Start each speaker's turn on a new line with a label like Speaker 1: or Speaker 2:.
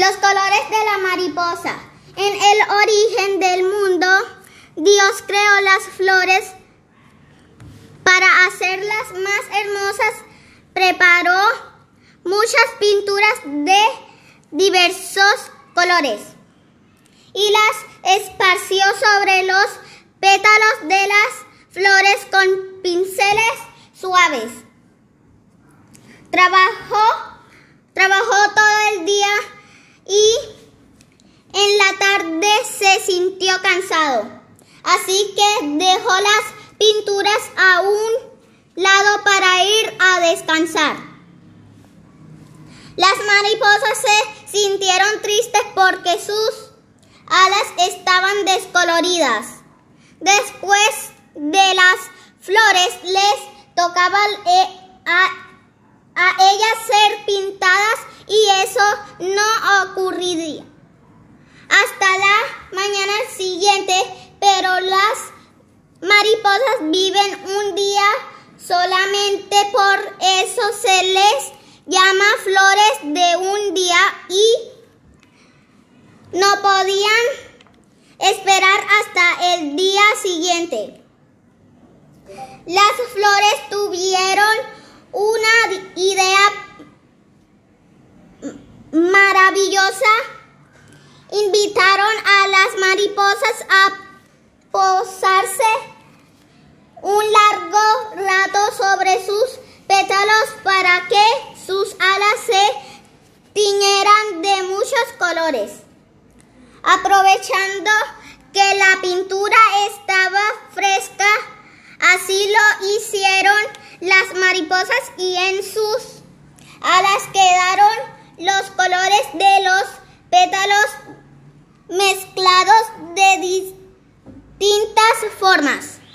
Speaker 1: Los colores de la mariposa. En el origen del mundo, Dios creó las flores para hacerlas más hermosas. Preparó muchas pinturas de diversos colores y las esparció sobre los pétalos de las flores con pinceles suaves. Trabajó, trabajó todo el día y en la tarde se sintió cansado. Así que dejó las pinturas a un lado para ir a descansar. Las mariposas se sintieron tristes porque sus alas estaban descoloridas. Después de las flores les tocaba eh, a, a ellas ser pintadas y eso no ocurriría hasta pero las mariposas viven un día solamente por eso se les llama flores de un día y no podían esperar hasta el día siguiente. Las flores tuvieron una idea maravillosa invitaron a las mariposas a posarse un largo rato sobre sus pétalos para que sus alas se tiñeran de muchos colores. Aprovechando que la pintura estaba fresca, así lo hicieron las mariposas y en sus alas quedaron los colores de los pétalos mezclados de distintas formas.